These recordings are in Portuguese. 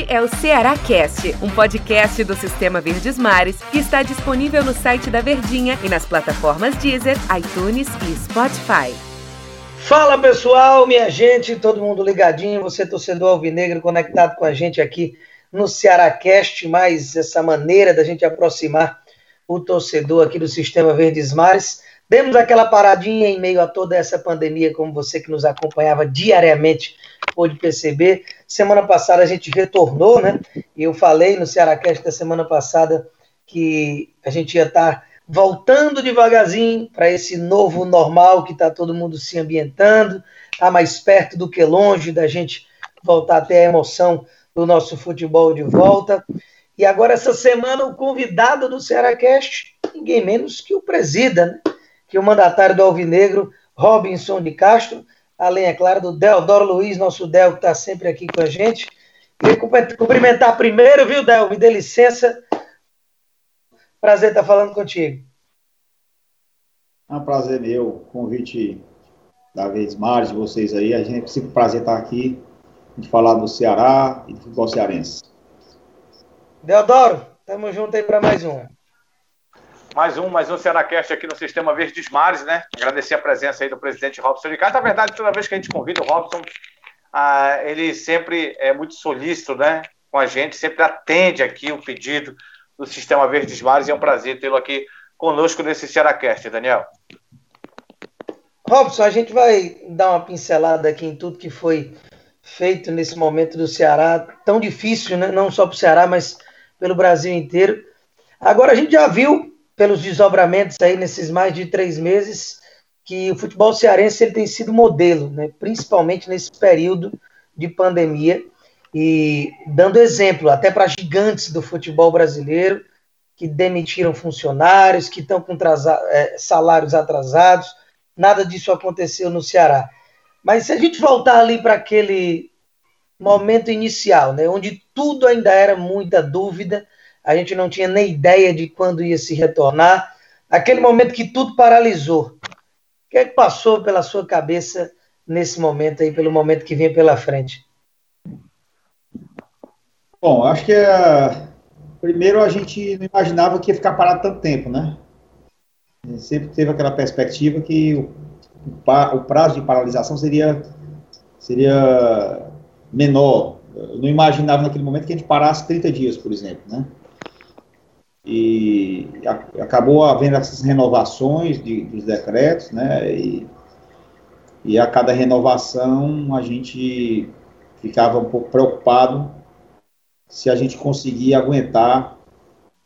Este é o Ceará Cast, um podcast do Sistema Verdes Mares que está disponível no site da Verdinha e nas plataformas Deezer, iTunes e Spotify. Fala pessoal, minha gente, todo mundo ligadinho, você torcedor alvinegro conectado com a gente aqui no Ceará Cast, mais essa maneira da gente aproximar o torcedor aqui do Sistema Verdes Mares. Demos aquela paradinha em meio a toda essa pandemia, como você que nos acompanhava diariamente pôde perceber. Semana passada a gente retornou, né? E eu falei no Cearacast da semana passada que a gente ia estar tá voltando devagarzinho para esse novo normal que está todo mundo se ambientando, está mais perto do que longe da gente voltar a ter a emoção do nosso futebol de volta. E agora, essa semana, o convidado do Cearacast, ninguém menos que o presida, né? Que o mandatário do Alvinegro, Robinson de Castro, além, é claro, do Deodoro Luiz, nosso Del, que está sempre aqui com a gente. Queria cumprimentar primeiro, viu, Del? Me dê licença. Prazer estar falando contigo. É um prazer meu, convite da vez mais de vocês aí. A gente é sempre prazer estar aqui, de falar do Ceará e do futebol cearense. Deodoro, tamo junto aí para mais um. Mais um, mais um Cearacast aqui no Sistema Verdes Mares, né? Agradecer a presença aí do presidente Robson de Castro. Na verdade, toda vez que a gente convida o Robson, ah, ele sempre é muito solícito, né? Com a gente, sempre atende aqui o pedido do Sistema Verdes Mares e é um prazer tê-lo aqui conosco nesse Cearacast, Daniel. Robson, a gente vai dar uma pincelada aqui em tudo que foi feito nesse momento do Ceará, tão difícil, né? não só para o Ceará, mas pelo Brasil inteiro. Agora a gente já viu pelos desdobramentos aí nesses mais de três meses, que o futebol cearense ele tem sido modelo, né? principalmente nesse período de pandemia, e dando exemplo até para gigantes do futebol brasileiro, que demitiram funcionários, que estão com é, salários atrasados, nada disso aconteceu no Ceará. Mas se a gente voltar ali para aquele momento inicial, né, onde tudo ainda era muita dúvida, a gente não tinha nem ideia de quando ia se retornar. Aquele momento que tudo paralisou. O que é que passou pela sua cabeça nesse momento aí, pelo momento que vem pela frente? Bom, acho que é... primeiro a gente não imaginava que ia ficar parado tanto tempo, né? Sempre teve aquela perspectiva que o prazo de paralisação seria, seria menor. Eu não imaginava naquele momento que a gente parasse 30 dias, por exemplo, né? E acabou havendo essas renovações de, dos decretos, né, e, e a cada renovação a gente ficava um pouco preocupado se a gente conseguia aguentar,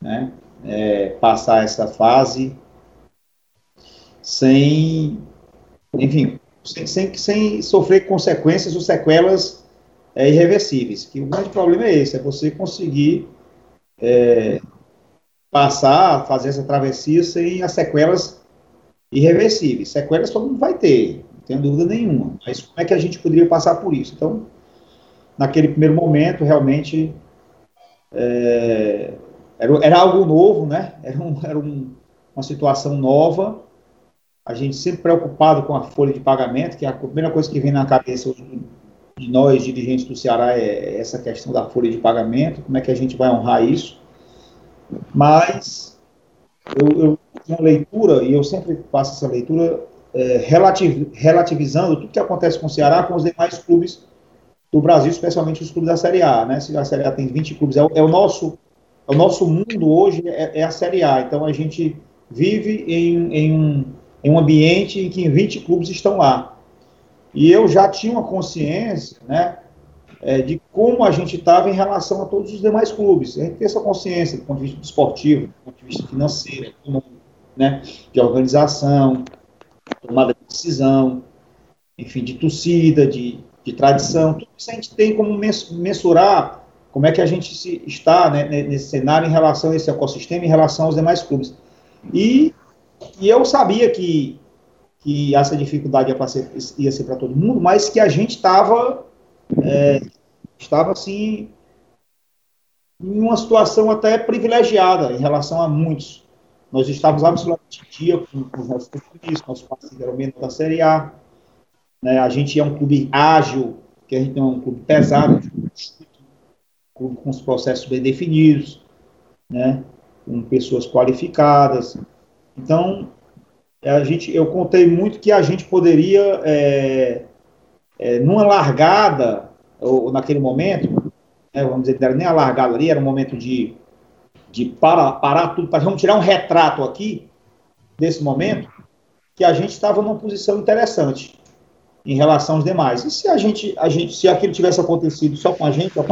né, é, passar essa fase sem, enfim, sem, sem, sem sofrer consequências ou sequelas é, irreversíveis, que o grande problema é esse, é você conseguir é, passar, fazer essa travessia sem as sequelas irreversíveis. Sequelas todo mundo vai ter, não tenho dúvida nenhuma. Mas como é que a gente poderia passar por isso? Então, naquele primeiro momento, realmente é, era, era, algo novo, né? Era, um, era um, uma situação nova. A gente sempre preocupado com a folha de pagamento, que é a primeira coisa que vem na cabeça de nós, dirigentes do Ceará, é essa questão da folha de pagamento, como é que a gente vai honrar isso. Mas eu, eu uma leitura, e eu sempre faço essa leitura, é, relativ, relativizando tudo que acontece com o Ceará com os demais clubes do Brasil, especialmente os clubes da Série A. Né? Se a Série A tem 20 clubes, é, é o, nosso, é o nosso mundo hoje, é, é, a Série A. Então a gente vive em, em, um, em um ambiente em que 20 clubes estão lá. E eu já tinha uma consciência, né? É, de como a gente estava em relação a todos os demais clubes. A gente tem essa consciência do ponto de vista esportivo, do ponto de vista financeiro, né, de organização, tomada de decisão, enfim, de torcida, de, de tradição. Tudo isso a gente tem como mensurar como é que a gente se, está né, nesse cenário em relação a esse ecossistema, em relação aos demais clubes. E, e eu sabia que, que essa dificuldade ia, ser, ia ser para todo mundo, mas que a gente estava é, estava assim em uma situação até privilegiada em relação a muitos. Nós estávamos absolutamente em dia com, com os nossos compromissos, nosso parceiro era o da Série A. Né? A gente é um clube ágil, que a gente é um clube pesado, com os processos bem definidos, né? com pessoas qualificadas. Então, a gente, eu contei muito que a gente poderia, é, é, numa largada, ou, naquele momento, né, vamos dizer, não era nem a largada ali, era um momento de, de para, parar tudo, para vamos tirar um retrato aqui desse momento, que a gente estava numa posição interessante em relação aos demais. E se a gente, a gente se aquilo tivesse acontecido só com a gente, a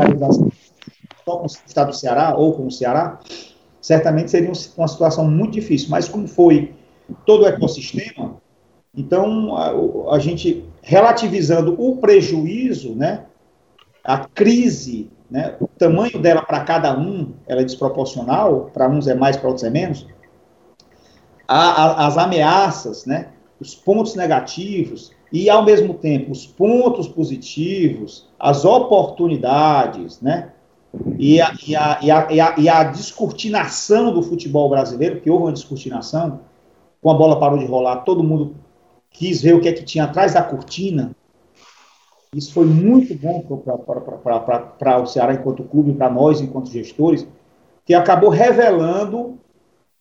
só com o estado do Ceará ou com o Ceará, certamente seria uma situação muito difícil. Mas como foi todo o ecossistema, então a, a gente relativizando o prejuízo, né, a crise, né, o tamanho dela para cada um, ela é desproporcional, para uns é mais, para outros é menos. A, a, as ameaças, né, os pontos negativos, e, ao mesmo tempo, os pontos positivos, as oportunidades, né? E a, e a, e a, e a, e a descortinação do futebol brasileiro, que houve uma descortinação, com a bola parou de rolar, todo mundo quis ver o que é que tinha atrás da cortina. Isso foi muito bom para o Ceará enquanto clube, para nós enquanto gestores, que acabou revelando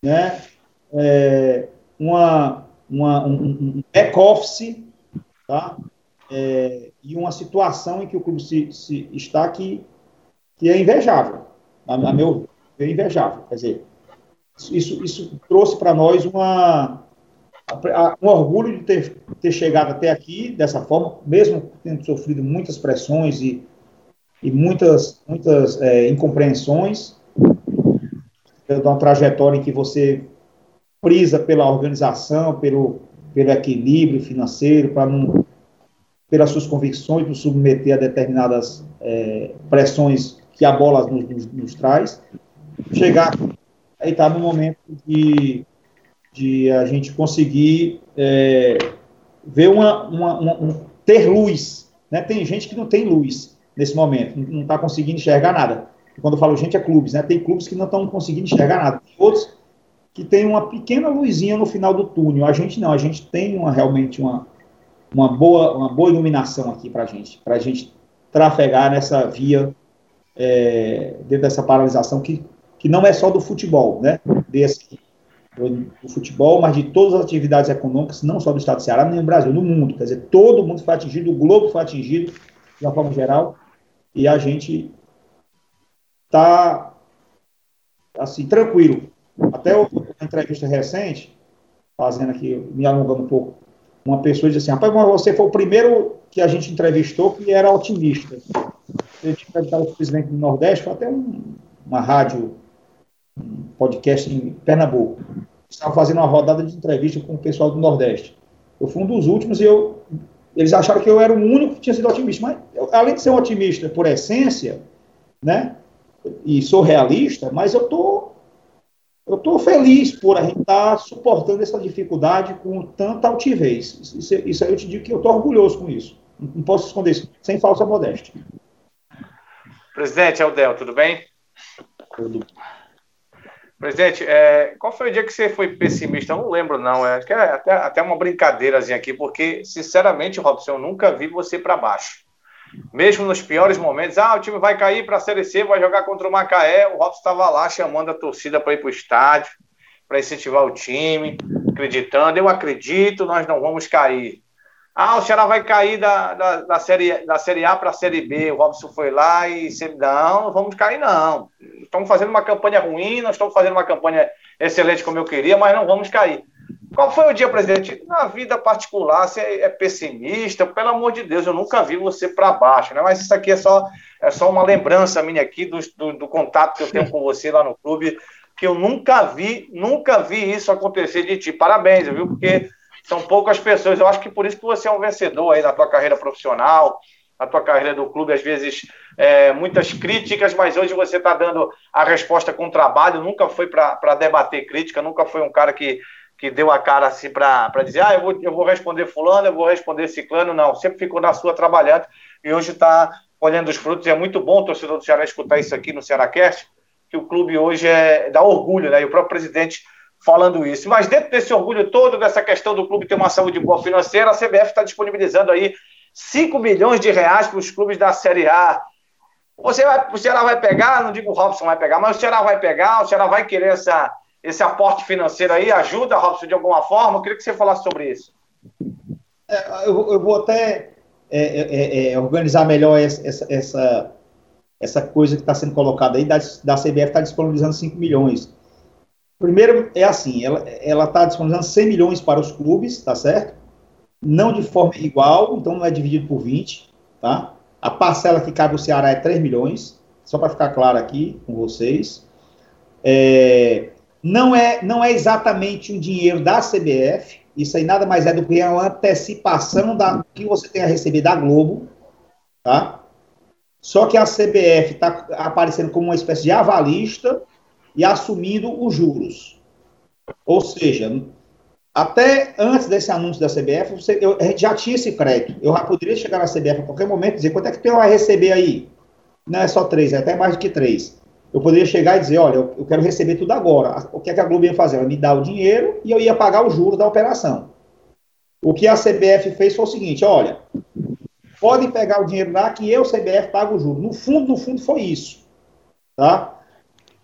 né, é, uma, uma, um, back-office tá? É, e uma situação em que o clube se, se está que, que é invejável, a, a meu é invejável. Quer dizer, isso, isso trouxe para nós uma, um orgulho de ter, ter chegado até aqui dessa forma, mesmo tendo sofrido muitas pressões e, e muitas, muitas é, incompreensões, de uma trajetória em que você prisa pela organização, pelo, pelo equilíbrio financeiro, para não, pelas suas convicções, não submeter a determinadas é, pressões que a bola nos, nos, nos traz, chegar aí está no momento de, de a gente conseguir é, ver uma, uma, uma um, ter luz, né? Tem gente que não tem luz nesse momento, não está conseguindo enxergar nada. Quando eu falo gente é clubes, né? Tem clubes que não estão conseguindo enxergar nada. Tem outros que tem uma pequena luzinha no final do túnel. A gente não, a gente tem uma, realmente uma, uma, boa, uma boa iluminação aqui para a gente, para a gente trafegar nessa via, é, dentro dessa paralisação que, que não é só do futebol, né? Desse, do, futebol, mas de todas as atividades econômicas, não só do Estado do Ceará, nem no Brasil, no mundo. Quer dizer, todo mundo foi atingido, o globo foi atingido, de uma forma geral, e a gente está, assim, tranquilo até uma entrevista recente, fazendo aqui, me alongando um pouco, uma pessoa disse assim, rapaz, mas você foi o primeiro que a gente entrevistou que era otimista. Eu tinha entrevistado o presidente do Nordeste, foi até um, uma rádio, podcast em Pernambuco. Estava fazendo uma rodada de entrevista com o pessoal do Nordeste. Eu fui um dos últimos e eu, eles acharam que eu era o único que tinha sido otimista. Mas, eu, além de ser um otimista por essência, né, e sou realista, mas eu estou eu estou feliz por a gente estar tá suportando essa dificuldade com tanta altivez. Isso, isso aí eu te digo que eu estou orgulhoso com isso. Não posso esconder isso, sem falsa modéstia. Presidente Aldel, tudo bem? Tudo. Presidente, é, qual foi o dia que você foi pessimista? Eu não lembro, não. É, é até, até uma brincadeirazinha aqui, porque, sinceramente, Robson, eu nunca vi você para baixo mesmo nos piores momentos, ah, o time vai cair para a Série C, vai jogar contra o Macaé, o Robson estava lá chamando a torcida para ir para o estádio, para incentivar o time, acreditando, eu acredito, nós não vamos cair. Ah, o Ceará vai cair da, da, da, série, da série A para a Série B. O Robson foi lá e disse, não, não vamos cair, não. Estamos fazendo uma campanha ruim, nós estamos fazendo uma campanha excelente como eu queria, mas não vamos cair. Qual foi o dia, presidente? Na vida particular, você é pessimista, pelo amor de Deus, eu nunca vi você para baixo, né? Mas isso aqui é só, é só uma lembrança minha aqui do, do, do, contato que eu tenho com você lá no clube, que eu nunca vi, nunca vi isso acontecer de ti. Parabéns, viu? Porque são poucas pessoas. Eu acho que por isso que você é um vencedor aí na tua carreira profissional, na tua carreira do clube, às vezes é, muitas críticas, mas hoje você está dando a resposta com trabalho, nunca foi para debater crítica, nunca foi um cara que que deu a cara assim para dizer, ah, eu vou, eu vou responder fulano, eu vou responder ciclano, não, sempre ficou na sua trabalhando e hoje está colhendo os frutos, e é muito bom o torcedor do Ceará escutar isso aqui no Cearacast, que o clube hoje é, dá orgulho, né, e o próprio presidente falando isso. Mas dentro desse orgulho todo, dessa questão do clube ter uma saúde boa financeira, a CBF está disponibilizando aí 5 milhões de reais para os clubes da Série A. Você vai, o Ceará vai pegar, não digo o Robson vai pegar, mas o Ceará vai pegar, o Ceará vai querer essa, esse aporte financeiro aí, ajuda, Robson, de alguma forma? Eu queria que você falasse sobre isso. É, eu, eu, vou até é, é, é, é organizar melhor essa, essa, essa coisa que está sendo colocada aí, da, da CBF está disponibilizando 5 milhões. Primeiro, é assim, ela está disponibilizando 100 milhões para os clubes, tá certo? Não de forma igual, então não é dividido por 20, tá? A parcela que cabe ao Ceará é 3 milhões, só para ficar claro aqui com vocês. É, não, é, não é exatamente um dinheiro da CBF, isso aí nada mais é do que uma antecipação da que você tem a receber da Globo, tá? Só que a CBF está aparecendo como uma espécie de avalista e assumindo os juros. Ou seja, até antes desse anúncio da CBF, você, eu, a gente já tinha esse crédito. Eu já poderia chegar na CBF a qualquer momento e dizer quanto é que tu vai receber aí. Não é só três, é até mais do que três. Eu poderia chegar e dizer, olha, eu, eu quero receber tudo agora. O que é que a Globo ia fazer? Ela me dá o dinheiro e eu ia pagar os juros da operação. O que a CBF fez foi o seguinte, olha, podem pegar o dinheiro lá que eu, CBF, pago o juro. No fundo, no fundo, foi isso. Tá?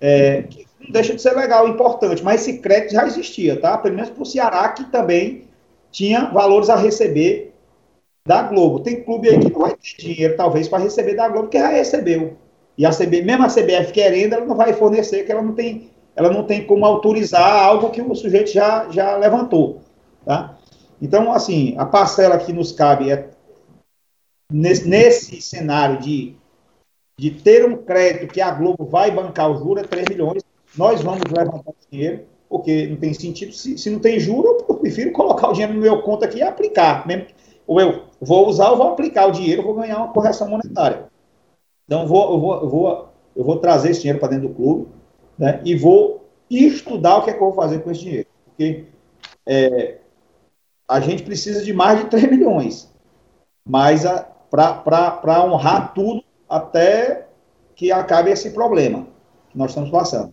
É, não deixa de ser legal, importante, mas esse crédito já existia, tá? Pelo menos para o Ceará, que também tinha valores a receber da Globo. Tem clube aí que não vai ter dinheiro, talvez, para receber da Globo, que já recebeu. E a CB, mesmo a CBF querendo, ela não vai fornecer, que ela não tem, ela não tem como autorizar algo que o sujeito já, já levantou, tá? Então, assim, a parcela que nos cabe é nesse, nesse cenário de, de ter um crédito que a Globo vai bancar o juro é 3 milhões, nós vamos levantar dinheiro, porque não tem sentido, se, se não tem juro, eu prefiro colocar o dinheiro no meu conta aqui e aplicar, mesmo, ou eu vou usar, eu vou aplicar o dinheiro, vou ganhar uma correção monetária. Então, vou, eu vou, eu vou, eu vou trazer esse dinheiro para dentro do clube né, e vou estudar o que é que eu vou fazer com esse dinheiro. Porque é, a gente precisa de mais de 3 milhões. Mas para honrar tudo até que acabe esse problema que nós estamos passando.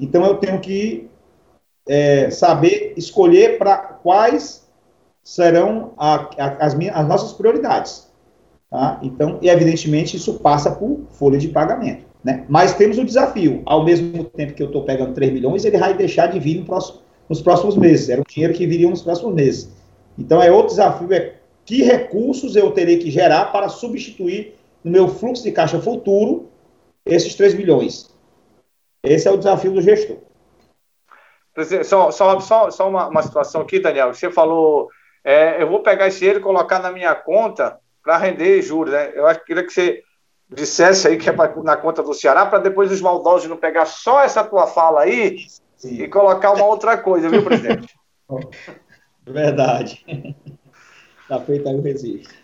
Então, eu tenho que é, saber escolher para quais serão a, a, as, minhas, as nossas prioridades. Tá? Então, e evidentemente, isso passa por folha de pagamento. Né? Mas temos o desafio, ao mesmo tempo que eu estou pegando 3 milhões, ele vai deixar de vir no próximo, nos próximos meses. Era o dinheiro que viria nos próximos meses. Então, é outro desafio, é que recursos eu terei que gerar para substituir no meu fluxo de caixa futuro esses 3 milhões. Esse é o desafio do gestor. Só, só, só, só uma, uma situação aqui, Daniel. Você falou, é, eu vou pegar esse dinheiro e colocar na minha conta para render juros. Né? Eu acho que queria que você dissesse aí que é pra, na conta do Ceará, para depois os maldosos não pegar só essa tua fala aí Sim. e colocar uma outra coisa, viu, presidente? Verdade. Está feito aí o registro.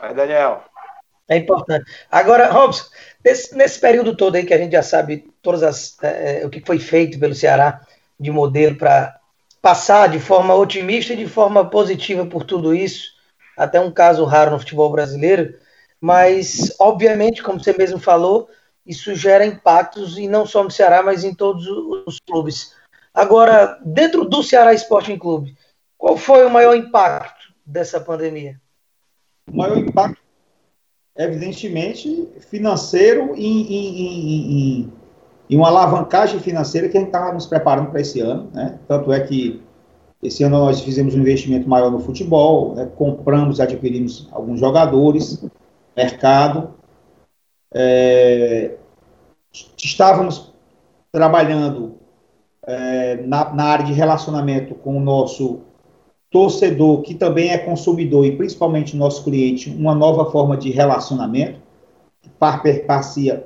Aí, Daniel. É importante. Agora, Robson, nesse, nesse, período todo aí que a gente já sabe todas as, é, é o que foi feito pelo Ceará de modelo para passar de forma otimista e de forma positiva por tudo isso, até um caso raro no futebol brasileiro, mas, obviamente, como você mesmo falou, isso gera impactos, e não só no Ceará, mas em todos os clubes. Agora, dentro do Ceará Sporting Clube, qual foi o maior impacto dessa pandemia? O maior impacto, evidentemente, financeiro e em, uma alavancagem financeira que a gente estava nos preparando para esse ano. Né? Tanto é que esse ano nós fizemos um investimento maior no futebol, né? compramos, adquirimos alguns jogadores, mercado. É, estávamos trabalhando é, na, na, área de relacionamento com o nosso torcedor, que também é consumidor e principalmente nosso cliente, uma nova forma de relacionamento,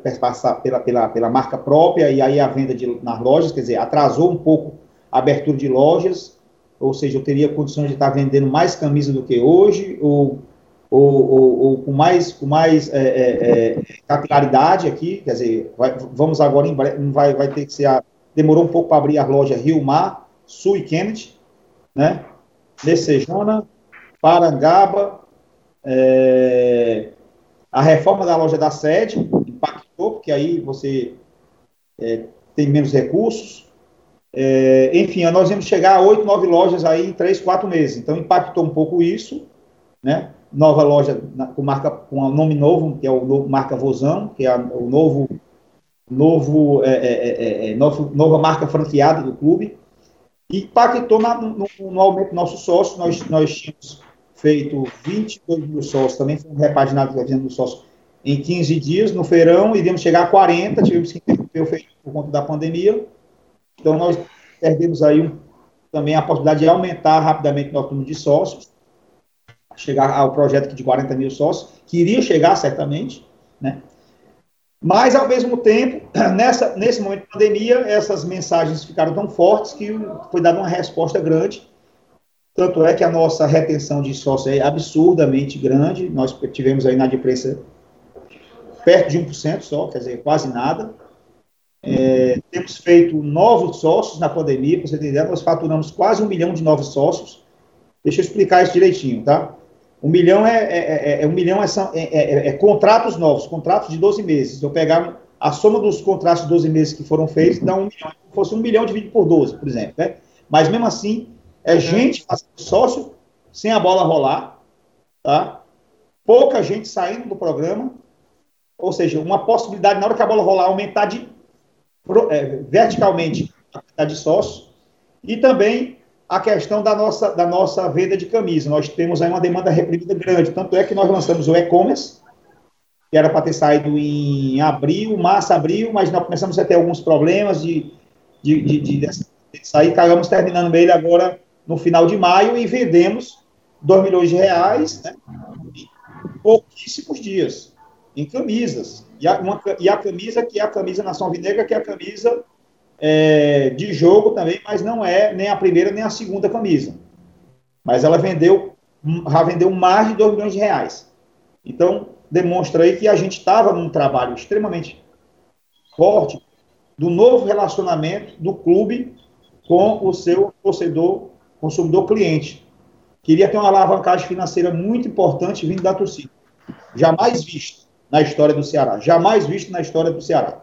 perpassar pela, pela, pela marca própria e aí a venda de, nas lojas, quer dizer, atrasou um pouco a abertura de lojas, ou seja, eu teria condições de estar vendendo mais camisa do que hoje, ou, ou, ou, ou com mais, com mais é, é, é, capilaridade aqui, quer dizer, vai, vamos agora em breve, vai, vai ter que ser, a, demorou um pouco para abrir a loja Rio Mar, Sul e Kennedy, né, Messejana, Parangaba, é, a reforma da loja da sede impactou, porque aí você é, tem menos recursos, é, enfim, nós íamos chegar a oito, nove lojas aí em três, quatro meses. Então, impactou um pouco isso, né? nova loja com marca com um nome novo, que é o novo marca Vozão, que é o novo novo, é, é, é, é, nova marca franqueada do clube. Impactou na, no, no, aumento do nosso sócio. Nós, nós tínhamos feito 22 mil sócios, também foi um repaginado da do sócio em 15 dias no feirão, iríamos chegar a 40, tivemos que interromper o feirão por conta da pandemia. Então, nós perdemos aí um, também a possibilidade de aumentar rapidamente o nosso número de sócios, chegar ao projeto de 40 mil sócios, que iria chegar certamente, né? Mas, ao mesmo tempo, nessa, nesse momento de pandemia, essas mensagens ficaram tão fortes que foi dada uma resposta grande. Tanto é que a nossa retenção de sócios é absurdamente grande. Nós tivemos aí na imprensa perto de 1% só, quer dizer, quase nada. É, temos feito novos sócios na pandemia, para você ideia, nós faturamos quase um milhão de novos sócios. Deixa eu explicar isso direitinho, tá? Um milhão é, é, é, é um milhão é, é, é, contratos novos, contratos de 12 meses. Se eu pegar a soma dos contratos de 12 meses que foram feitos, dá um milhão. Se fosse um milhão dividido por 12, por exemplo. Né? Mas mesmo assim, é gente fazendo sócio sem a bola rolar, tá? Pouca gente saindo do programa, ou seja, uma possibilidade, na hora que a bola rolar, aumentar de, é, verticalmente a quantidade de sócios, e também a questão da nossa, da nossa venda de camisa. Nós temos aí uma demanda reprimida grande, tanto é que nós lançamos o e-commerce, que era para ter saído em abril, março, abril, mas nós começamos a ter alguns problemas de, de, de, de, de sair, acabamos terminando ele agora no final de maio e vendemos 2 milhões de reais né, em pouquíssimos dias, em camisas. E a, uma, e a camisa, que é a camisa Nação Vinegra, que é a camisa é, de jogo também, mas não é nem a primeira nem a segunda camisa. Mas ela vendeu, já vendeu mais de 2 milhões de reais. Então, demonstra aí que a gente estava num trabalho extremamente forte do novo relacionamento do clube com o seu torcedor, consumidor cliente. Queria ter uma alavancagem financeira muito importante vindo da torcida. Jamais visto na história do Ceará. Jamais visto na história do Ceará.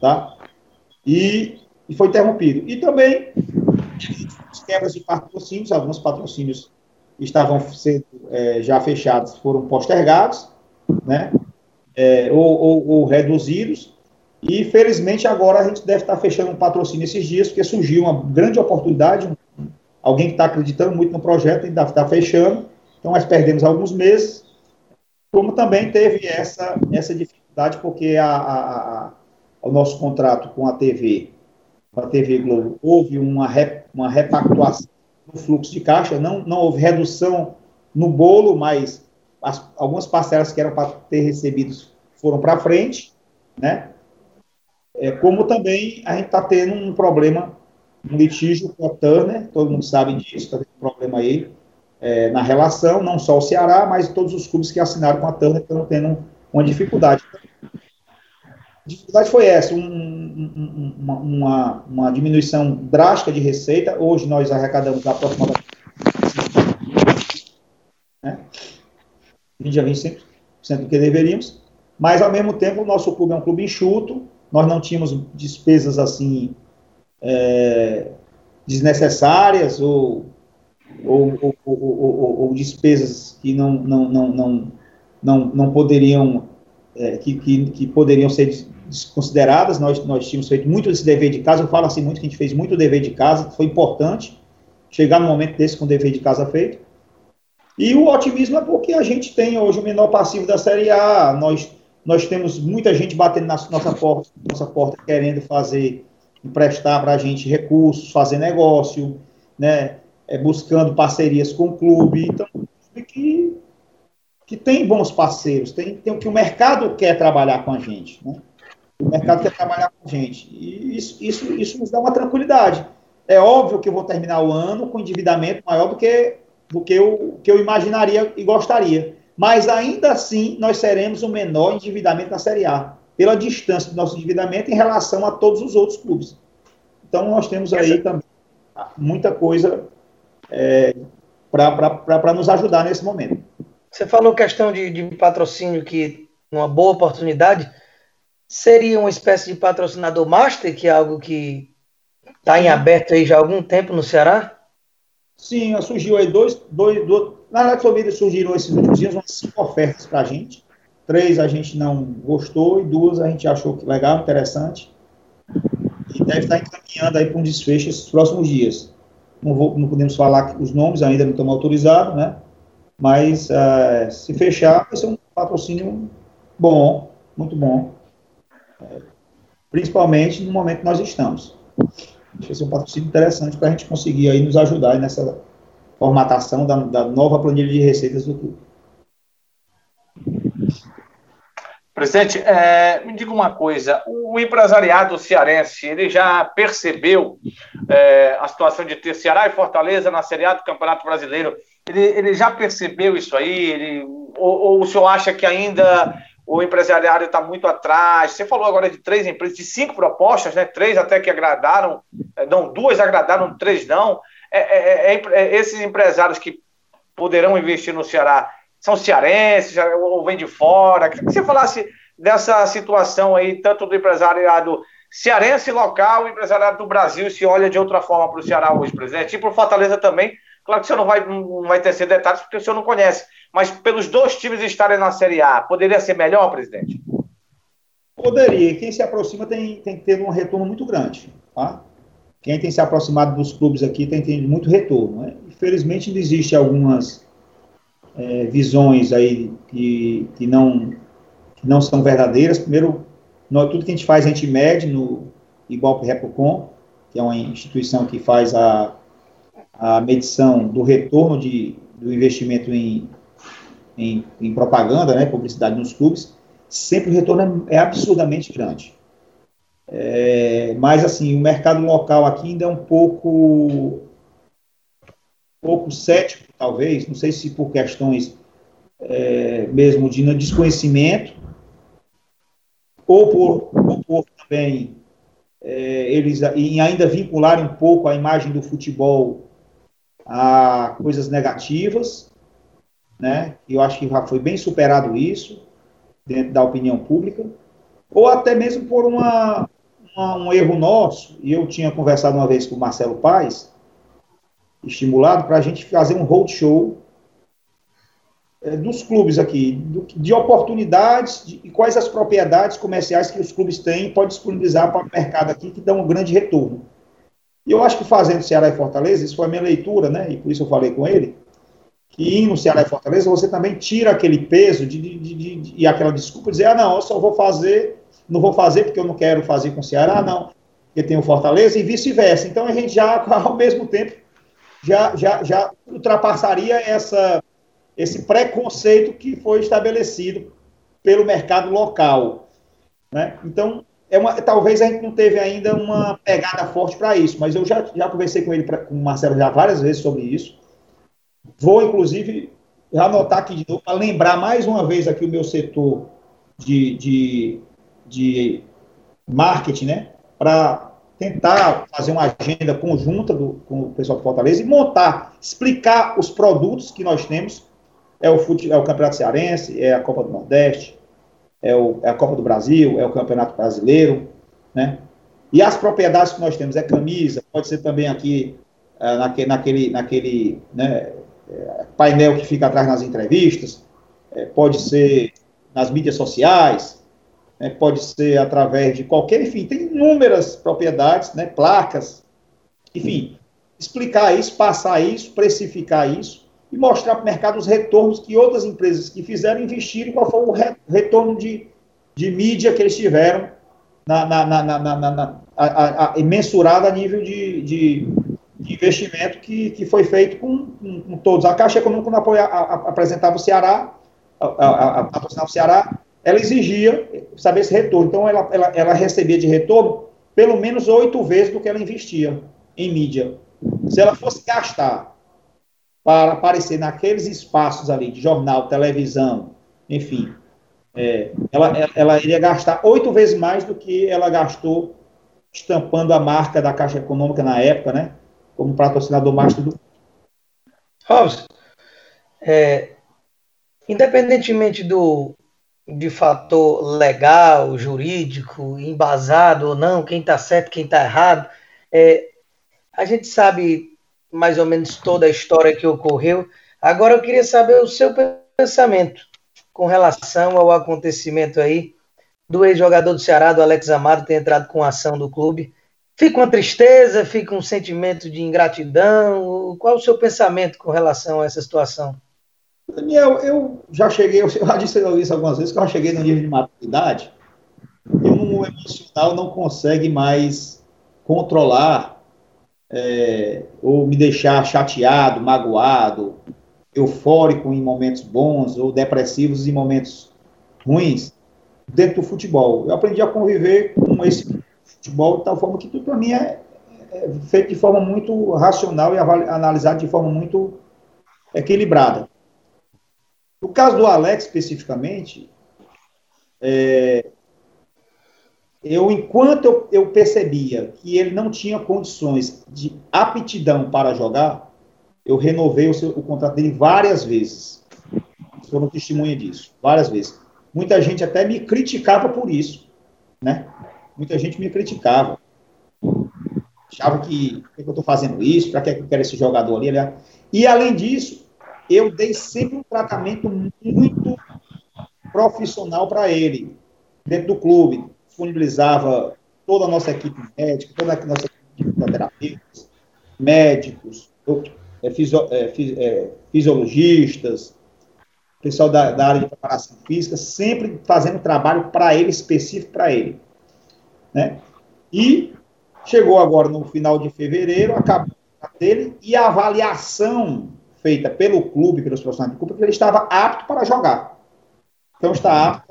Tá? E, e foi interrompido. E também quebras de patrocínios, alguns patrocínios estavam sendo é, já fechados, foram postergados, né? É, ou, ou, ou, reduzidos. E felizmente agora a gente deve estar fechando um patrocínio esses dias, porque surgiu uma grande oportunidade, alguém que está acreditando muito no projeto e está fechando. Então nós perdemos alguns meses, como também teve essa, essa dificuldade, porque a, a, ao nosso contrato com a TV, com a TV Globo, houve uma, rep, uma repactuação no fluxo de caixa, não, não houve redução no bolo, mas as, algumas parcelas que eram para ter recebidos foram para frente, né? É, como também a gente está tendo um problema, um litígio com a Turner, todo mundo sabe disso, está tendo um problema aí é, na relação, não só o Ceará, mas todos os clubes que assinaram com a Turner estão tendo uma dificuldade dificuldade foi essa, um, um, uma, uma, diminuição drástica de receita. Hoje nós arrecadamos aproximadamente né, 20 a 25% do que deveríamos, mas ao mesmo tempo o nosso clube é um clube enxuto, nós não tínhamos despesas assim é, desnecessárias ou, ou, ou, ou, despesas que não, não, não, não, não, não poderiam é, que, que, que, poderiam ser desconsideradas, nós, nós tínhamos feito muito esse dever de casa, eu falo assim muito que a gente fez muito dever de casa, foi importante chegar no momento desse com o dever de casa feito. E o otimismo é porque a gente tem hoje o menor passivo da Série A, nós, nós temos muita gente batendo na nossa porta, nossa porta querendo fazer, emprestar para a gente recursos, fazer negócio, né, é, buscando parcerias com o clube, então, que, que tem bons parceiros, tem, tem que o mercado quer trabalhar com a gente, né? O mercado quer trabalhar com a gente. E isso, isso, isso nos dá uma tranquilidade. É óbvio que eu vou terminar o ano com endividamento maior do que, do que, eu, que eu imaginaria e gostaria. Mas ainda assim, nós seremos o menor endividamento da Série A, pela distância do nosso endividamento em relação a todos os outros clubes. Então, nós temos aí também muita coisa é, para nos ajudar nesse momento. Você falou questão de, de patrocínio que uma boa oportunidade seria uma espécie de patrocinador master, que é algo que está em aberto aí já há algum tempo no Ceará? Sim, surgiu aí dois, dois, dois na verdade, surgiram esses últimos dias umas cinco ofertas para a gente. Três a gente não gostou e duas a gente achou que legal, interessante. E deve estar encaminhando aí para um desfecho esses próximos dias. Não, vou, não podemos falar os nomes, ainda não estão autorizados, né? Mas uh, se fechar, vai ser um patrocínio bom, muito bom. É, principalmente no momento que nós estamos. Vai ser um patrocínio interessante para a gente conseguir aí nos ajudar nessa formatação da, da nova planilha de receitas do clube. Presidente, é, me diga uma coisa: o empresariado cearense ele já percebeu é, a situação de ter Ceará e Fortaleza na Série A do Campeonato Brasileiro? Ele, ele já percebeu isso aí? Ele, ou, ou o senhor acha que ainda o empresariado está muito atrás? Você falou agora de três empresas, de cinco propostas, né? Três até que agradaram, é, não, duas agradaram, três não. É é, é, é, esses empresários que poderão investir no Ceará são cearenses ou vêm de fora? Queria que você falasse dessa situação aí, tanto do empresariado cearense local e empresariado do Brasil, se olha de outra forma para o Ceará hoje, presidente, e para o Fortaleza também. Claro que o senhor não vai, não vai ter detalhes porque o senhor não conhece, mas pelos dois times estarem na Série A, poderia ser melhor, presidente? Poderia. Quem se aproxima tem, tem que ter um retorno muito grande. Tá? Quem tem se aproximado dos clubes aqui tem muito retorno. Né? Infelizmente, ainda existem algumas é, visões aí que, que, não, que não são verdadeiras. Primeiro, nós, tudo que a gente faz, a gente mede no Ibope Repocom, que é uma instituição que faz a, a medição do retorno de, do investimento em, em, em propaganda, né, publicidade nos clubes, sempre o retorno é, é absurdamente grande. É, mas, assim, o mercado local aqui ainda é um pouco, pouco cético, talvez, não sei se por questões é, mesmo de desconhecimento, ou por, ou por também é, eles em ainda vincularem um pouco a imagem do futebol a coisas negativas, né? Eu acho que já foi bem superado isso dentro da opinião pública, ou até mesmo por uma, uma, um erro nosso, e eu tinha conversado uma vez com o Marcelo Paes, estimulado para a gente fazer um roadshow é, dos clubes aqui, do, de oportunidades de, e quais as propriedades comerciais que os clubes têm e disponibilizar para o mercado aqui que dão um grande retorno. E eu acho que fazendo Ceará e Fortaleza, isso foi a minha leitura, né? E por isso eu falei com ele, que indo no Ceará e Fortaleza, você também tira aquele peso de, de, de, e aquela desculpa de dizer, ah, não, eu só vou fazer não vou fazer porque eu não quero fazer com o Ceará, não, porque tem o Fortaleza, e vice-versa. Então a gente já, ao mesmo tempo, já, já, já ultrapassaria essa, esse preconceito que foi estabelecido pelo mercado local. Né? Então, é uma, talvez a gente não teve ainda uma pegada forte para isso, mas eu já, já conversei com ele, pra, com o Marcelo já várias vezes sobre isso. Vou, inclusive, anotar aqui de novo, para lembrar mais uma vez aqui o meu setor de, de de marketing, né, para tentar fazer uma agenda conjunta do, com o pessoal do Fortaleza e montar, explicar os produtos que nós temos. É o, fute, é o Campeonato Cearense, é a Copa do Nordeste, é, o, é a Copa do Brasil, é o Campeonato Brasileiro, né? E as propriedades que nós temos é camisa, pode ser também aqui é, naquele, naquele, naquele né, é, painel que fica atrás nas entrevistas, é, pode ser nas mídias sociais, né, pode ser através de qualquer, enfim, tem inúmeras propriedades, né, placas, enfim, explicar isso, passar isso, precificar isso e mostrar para o mercado os retornos que outras empresas que fizeram investiram, qual foi o re, retorno de, de mídia que eles tiveram na, na, na, na, a, a, a, mensurado a nível de, de, de, investimento que, que foi feito com, com, com todos. A Caixa Econômica, quando apoia, apresentava o Ceará, a, a, a, o Ceará, ela exigia saber esse retorno. Então, ela, ela, ela recebia de retorno pelo menos oito vezes do que ela investia em mídia. Se ela fosse gastar para aparecer naqueles espaços ali de jornal, televisão, enfim, é, ela, ela iria gastar oito vezes mais do que ela gastou estampando a marca da Caixa Econômica na época, né? Como patrocinador master do. Robson, é, independentemente do, de fator legal, jurídico, embasado ou não, quem está certo, quem está errado, é, a gente sabe mais ou menos toda a história que ocorreu. Agora eu queria saber o seu pensamento com relação ao acontecimento aí do ex-jogador do Ceará, do Alex Amado, ter entrado com ação do clube. Fica uma tristeza, fica um sentimento de ingratidão. Qual o seu pensamento com relação a essa situação? Daniel, eu já cheguei, eu já disse isso algumas vezes, que eu já cheguei no nível de maturidade, eu no emocional não consegue mais controlar é, ou me deixar chateado, magoado, eufórico em momentos bons ou depressivos em momentos ruins dentro do futebol. Eu aprendi a conviver com esse futebol de tal forma que tudo para mim é, é, feito de forma muito racional e analisado de forma muito equilibrada. No caso do Alex, especificamente, é, eu, enquanto eu, eu, percebia que ele não tinha condições de aptidão para jogar, eu renovei o, seu, o contrato dele várias vezes. Foram testemunha disso, várias vezes. Muita gente até me criticava por isso, né? Muita gente me criticava. Achava que, por que eu estou fazendo isso? Para que eu quero esse jogador ali? ali? E, além disso, eu dei sempre um tratamento muito profissional para ele, dentro do clube. Disponibilizava toda a nossa equipe médica, toda a nossa equipe de terapeutas, médicos, é, é, é, fisiologistas, pessoal da, da, área de preparação física, sempre fazendo trabalho para ele, específico para ele. Né? E chegou agora no final de fevereiro, acabou dele, e a avaliação feita pelo clube, pelos profissionais do clube, que ele estava apto para jogar. Então, está apto.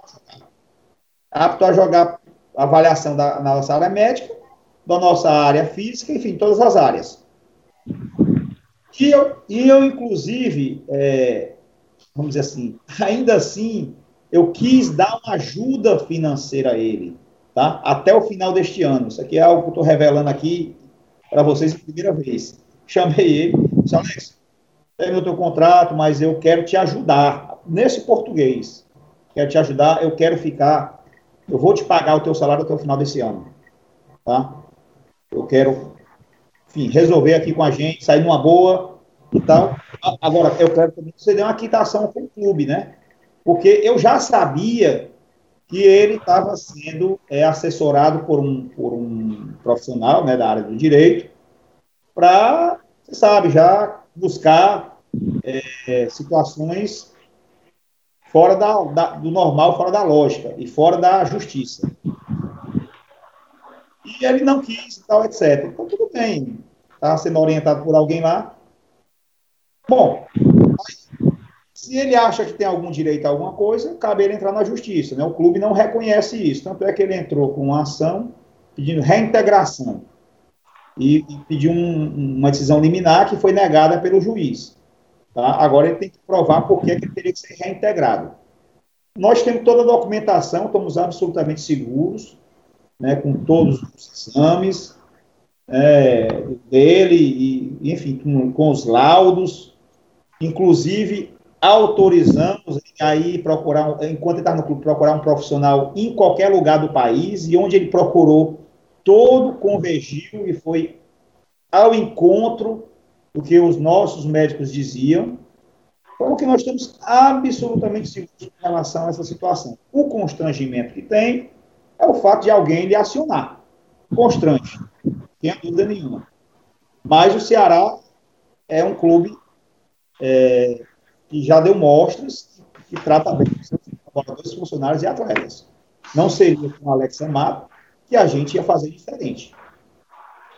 Apto a jogar avaliação da nossa área médica, da nossa área física, enfim, todas as áreas. E eu, e eu inclusive, é, vamos dizer assim, ainda assim, eu quis dar uma ajuda financeira a ele, tá? Até o final deste ano. Isso aqui é algo que eu estou revelando aqui para vocês a primeira vez. Chamei ele, disse, Alex, terminou teu contrato, mas eu quero te ajudar. Nesse português, quero te ajudar, eu quero ficar, eu vou te pagar o teu salário até o final desse ano. Tá? Eu quero, enfim, resolver aqui com a gente, sair numa boa e tal. Agora, eu quero também que você dê uma quitação com o clube, né? Porque eu já sabia que ele estava sendo é, assessorado por um, por um profissional né, da área do direito para, você sabe, já buscar é, situações fora da, da, do normal, fora da lógica e fora da justiça. E ele não quis tal, etc. Então, tudo bem. Está sendo orientado por alguém lá. Bom, se ele acha que tem algum direito a alguma coisa, cabe ele entrar na justiça. Né? O clube não reconhece isso. Tanto é que ele entrou com uma ação pedindo reintegração e, e pediu um, uma decisão liminar que foi negada pelo juiz. Tá? Agora ele tem que provar por que ele teria que ser reintegrado. Nós temos toda a documentação, estamos absolutamente seguros, né, com todos os exames é, dele, e, enfim, com, com os laudos, inclusive autorizamos aí procurar, enquanto ele está no clube, procurar um profissional em qualquer lugar do país, e onde ele procurou todo convergiu e foi ao encontro do que os nossos médicos diziam, como que nós estamos absolutamente seguros em relação a essa situação. O constrangimento que tem é o fato de alguém lhe acionar. Constrange, sem dúvida nenhuma. Mas o Ceará é um clube é, que já deu mostras que trata bem seus colaboradores, funcionários e atletas. Não seria com o Alex Amato, que a gente ia fazer diferente.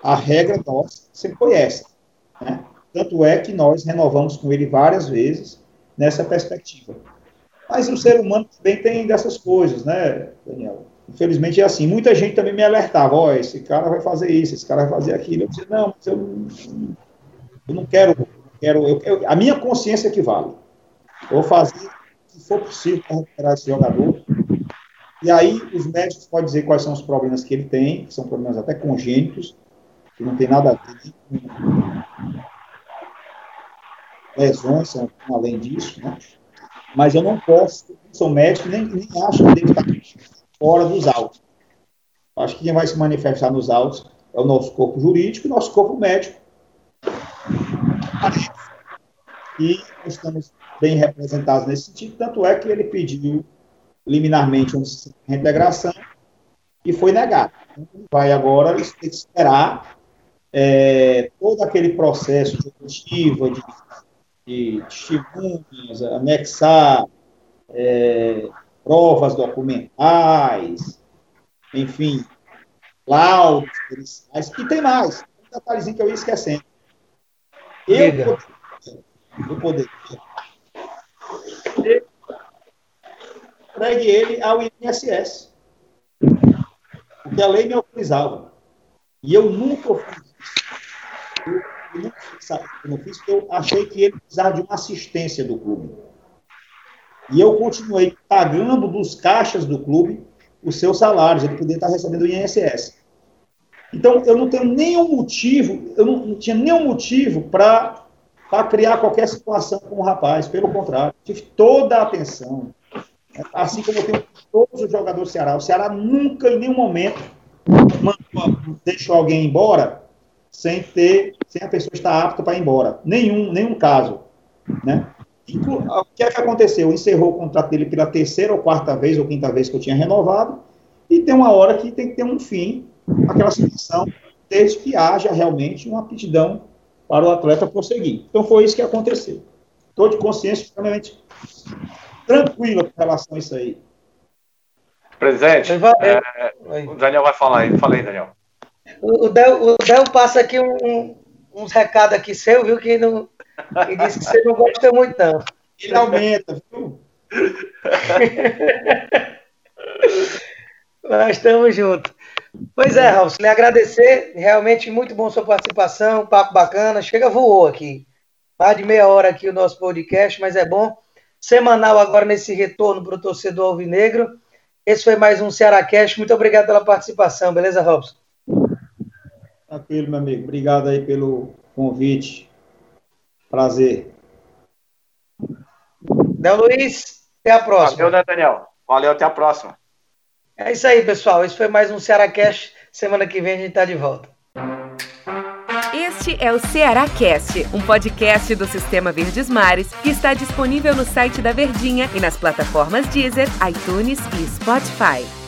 A regra nossa sempre foi essa. Né? Tanto é que nós renovamos com ele várias vezes nessa perspectiva. Mas o ser humano também tem dessas coisas, né, Daniel? Infelizmente é assim. Muita gente também me alertava: ó, oh, esse cara vai fazer isso, esse cara vai fazer aquilo. Eu disse: não, eu, eu não quero. quero eu, eu, a minha consciência é que vale. Vou fazer, se for possível, para recuperar esse jogador. E aí os médicos podem dizer quais são os problemas que ele tem, que são problemas até congênitos, que não tem nada a ver com lesões, são além disso, né? Mas eu não posso, não sou médico, nem, nem acho que deve estar fora dos autos. Acho que quem vai se manifestar nos autos é o nosso corpo jurídico e nosso corpo médico. e estamos bem representados nesse sentido, tanto é que ele pediu liminarmente uma reintegração e foi negado. Então, vai agora esperar é, todo aquele processo de oitiva, de, de testemunhas, anexar é, provas documentais, enfim, laudos periciais, e tem mais, um detalhezinho que eu ia esquecendo. Eu, eu poderia entregue ele ao INSS, porque a lei me autorizava. E eu nunca fiz. Eu, nunca fiz, eu não fiz porque eu achei que ele precisava de uma assistência do clube. E eu continuei pagando dos caixas do clube os seus salários, ele poderia estar recebendo o INSS. Então, eu não tenho nenhum motivo, eu não, não tinha nenhum motivo para criar qualquer situação com o rapaz, pelo contrário, tive toda a atenção, assim como eu tenho todos os jogadores do Ceará. O Ceará nunca, em nenhum momento, mandou, deixou alguém embora sem ter, sem a pessoa estar apta para ir embora. Nenhum, nenhum caso, né? O que é que aconteceu? Encerrou o contrato dele pela terceira ou quarta vez ou quinta vez que eu tinha renovado, e tem uma hora que tem que ter um fim aquela situação, desde que haja realmente uma aptidão para o atleta prosseguir. Então foi isso que aconteceu. Estou de consciência extremamente tranquila com relação a isso aí. Presidente, é, o Daniel vai falar aí. Fala aí, Daniel. O, o, Del, o Del passa aqui um, uns recados aqui seu, viu, que não, e disse que você não gosta muito, não. Ele aumenta, viu? Nós estamos juntos. Pois é, Raul, lhe agradecer. Realmente muito bom sua participação, papo bacana. Chega, voou aqui. Mais de meia hora aqui o nosso podcast, mas é bom. Semanal agora nesse retorno para o torcedor alvinegro. Esse foi mais um Ceará Cash. Muito obrigado pela participação, beleza, Robson? Tranquilo, meu amigo. Obrigado aí pelo convite. Prazer. Del Luiz, até a próxima. Valeu, né, Daniel? Valeu, até a próxima. É isso aí, pessoal. Esse foi mais um Ceará Cast. Semana que vem a gente está de volta. Este é o Ceará Cast, um podcast do Sistema Verdes Mares que está disponível no site da Verdinha e nas plataformas Deezer, iTunes e Spotify.